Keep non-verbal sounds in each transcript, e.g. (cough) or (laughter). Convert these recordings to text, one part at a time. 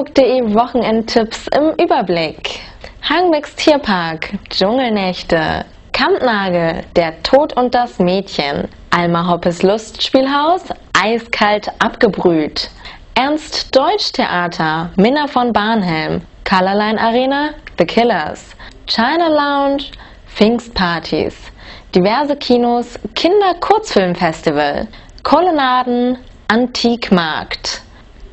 Hamburg.de Wochenendtipps im Überblick. Hangbecks Tierpark, Dschungelnächte, Kampnagel, Der Tod und das Mädchen, Alma Hoppes Lustspielhaus, Eiskalt abgebrüht, Ernst Deutsch Theater, Minna von Barnhelm, Colorline Arena, The Killers, China Lounge, Pfingstpartys, diverse Kinos, Kinder-Kurzfilmfestival, Kolonnaden, Antikmarkt,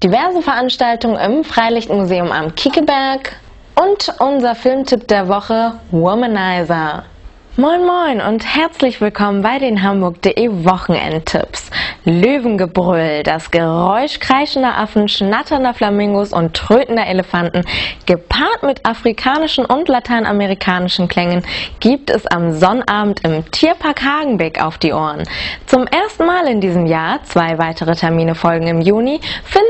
diverse Veranstaltungen im Freilichtmuseum am Kiekeberg und unser Filmtipp der Woche Womanizer. Moin Moin und herzlich willkommen bei den Hamburg.de Wochenendtipps. Löwengebrüll, das Geräusch kreischender Affen, schnatternder Flamingos und trötender Elefanten, gepaart mit afrikanischen und lateinamerikanischen Klängen, gibt es am Sonnabend im Tierpark Hagenbeck auf die Ohren. Zum ersten Mal in diesem Jahr, zwei weitere Termine folgen im Juni,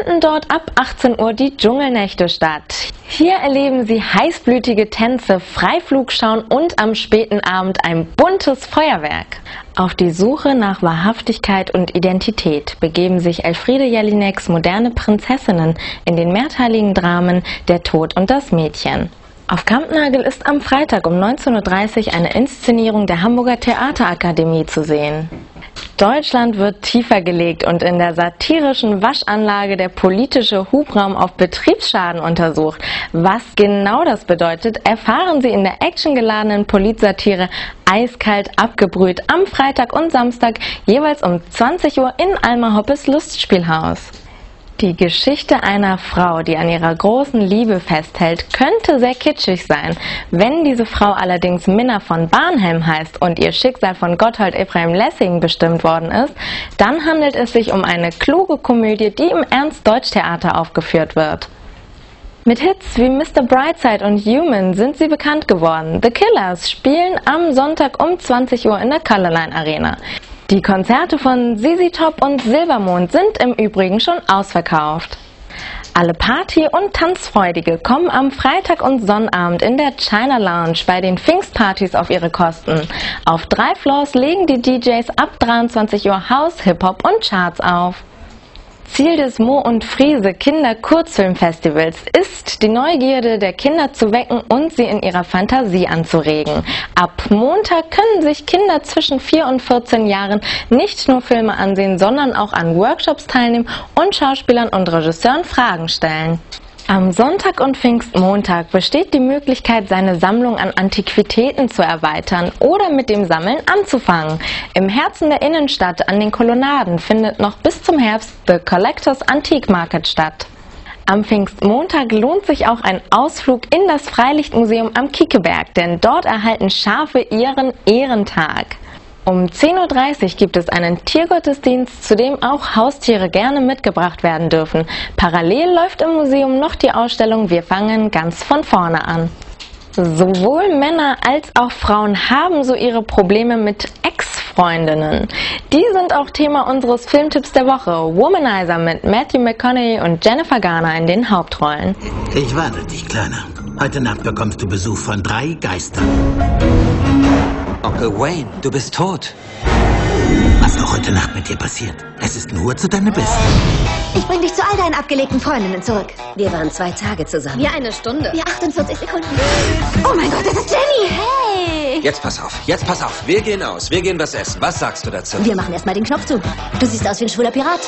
finden dort ab 18 Uhr die Dschungelnächte statt. Hier erleben Sie heißblütige Tänze, Freiflugschauen und am späten Abend ein buntes Feuerwerk. Auf die Suche nach Wahrhaftigkeit und Identität begeben sich Elfriede Jelineks moderne Prinzessinnen in den mehrteiligen Dramen Der Tod und das Mädchen. Auf Kampnagel ist am Freitag um 19.30 Uhr eine Inszenierung der Hamburger Theaterakademie zu sehen. Deutschland wird tiefer gelegt und in der satirischen Waschanlage der politische Hubraum auf Betriebsschaden untersucht. Was genau das bedeutet, erfahren Sie in der actiongeladenen Politsatire Eiskalt abgebrüht am Freitag und Samstag jeweils um 20 Uhr in Alma Hoppes Lustspielhaus. Die Geschichte einer Frau, die an ihrer großen Liebe festhält, könnte sehr kitschig sein. Wenn diese Frau allerdings Minna von Barnhelm heißt und ihr Schicksal von Gotthold Ephraim Lessing bestimmt worden ist, dann handelt es sich um eine kluge Komödie, die im Ernst-Deutsch-Theater aufgeführt wird. Mit Hits wie Mr. Brightside und Human sind sie bekannt geworden. The Killers spielen am Sonntag um 20 Uhr in der Colorline Arena. Die Konzerte von Sisi Top und Silbermond sind im Übrigen schon ausverkauft. Alle Party- und Tanzfreudige kommen am Freitag und Sonnabend in der China Lounge bei den Pfingstpartys auf ihre Kosten. Auf drei Floors legen die DJs ab 23 Uhr House, Hip-Hop und Charts auf. Ziel des Mo und Friese Kinder Kurzfilmfestivals ist, die Neugierde der Kinder zu wecken und sie in ihrer Fantasie anzuregen. Ab Montag können sich Kinder zwischen 4 und 14 Jahren nicht nur Filme ansehen, sondern auch an Workshops teilnehmen und Schauspielern und Regisseuren Fragen stellen. Am Sonntag und Pfingstmontag besteht die Möglichkeit, seine Sammlung an Antiquitäten zu erweitern oder mit dem Sammeln anzufangen. Im Herzen der Innenstadt an den Kolonnaden findet noch bis zum Herbst The Collectors Antique Market statt. Am Pfingstmontag lohnt sich auch ein Ausflug in das Freilichtmuseum am Kiekeberg, denn dort erhalten Schafe ihren Ehrentag. Um 10.30 Uhr gibt es einen Tiergottesdienst, zu dem auch Haustiere gerne mitgebracht werden dürfen. Parallel läuft im Museum noch die Ausstellung Wir fangen ganz von vorne an. Sowohl Männer als auch Frauen haben so ihre Probleme mit Ex-Freundinnen. Die sind auch Thema unseres Filmtipps der Woche. Womanizer mit Matthew McConaughey und Jennifer Garner in den Hauptrollen. Ich warne dich, Kleiner. Heute Nacht bekommst du Besuch von drei Geistern. Onkel Wayne, du bist tot. Was auch heute Nacht mit dir passiert, es ist nur zu deinem Besten. Ich bring dich zu all deinen abgelegten Freundinnen zurück. Wir waren zwei Tage zusammen. Wir eine Stunde. Wir 48 Sekunden. Oh mein Gott, das ist Jenny! Hey! Jetzt pass auf, jetzt pass auf. Wir gehen aus, wir gehen was essen. Was sagst du dazu? Wir machen erstmal den Knopf zu. Du siehst aus wie ein schwuler Pirat.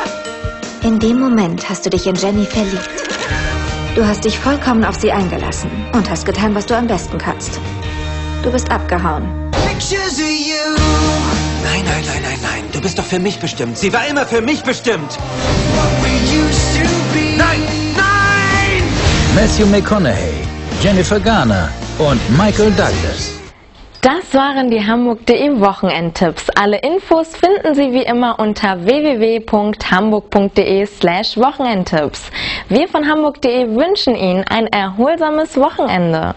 (laughs) In dem Moment hast du dich in Jenny verliebt. Du hast dich vollkommen auf sie eingelassen und hast getan, was du am besten kannst. Du bist abgehauen. Nein, nein, nein, nein, nein. Du bist doch für mich bestimmt. Sie war immer für mich bestimmt. Nein, nein! Matthew McConaughey, Jennifer Garner und Michael Douglas. Das waren die Hamburg.de Wochenendtipps. Alle Infos finden Sie wie immer unter www.hamburg.de slash Wochenendtipps. Wir von Hamburg.de wünschen Ihnen ein erholsames Wochenende.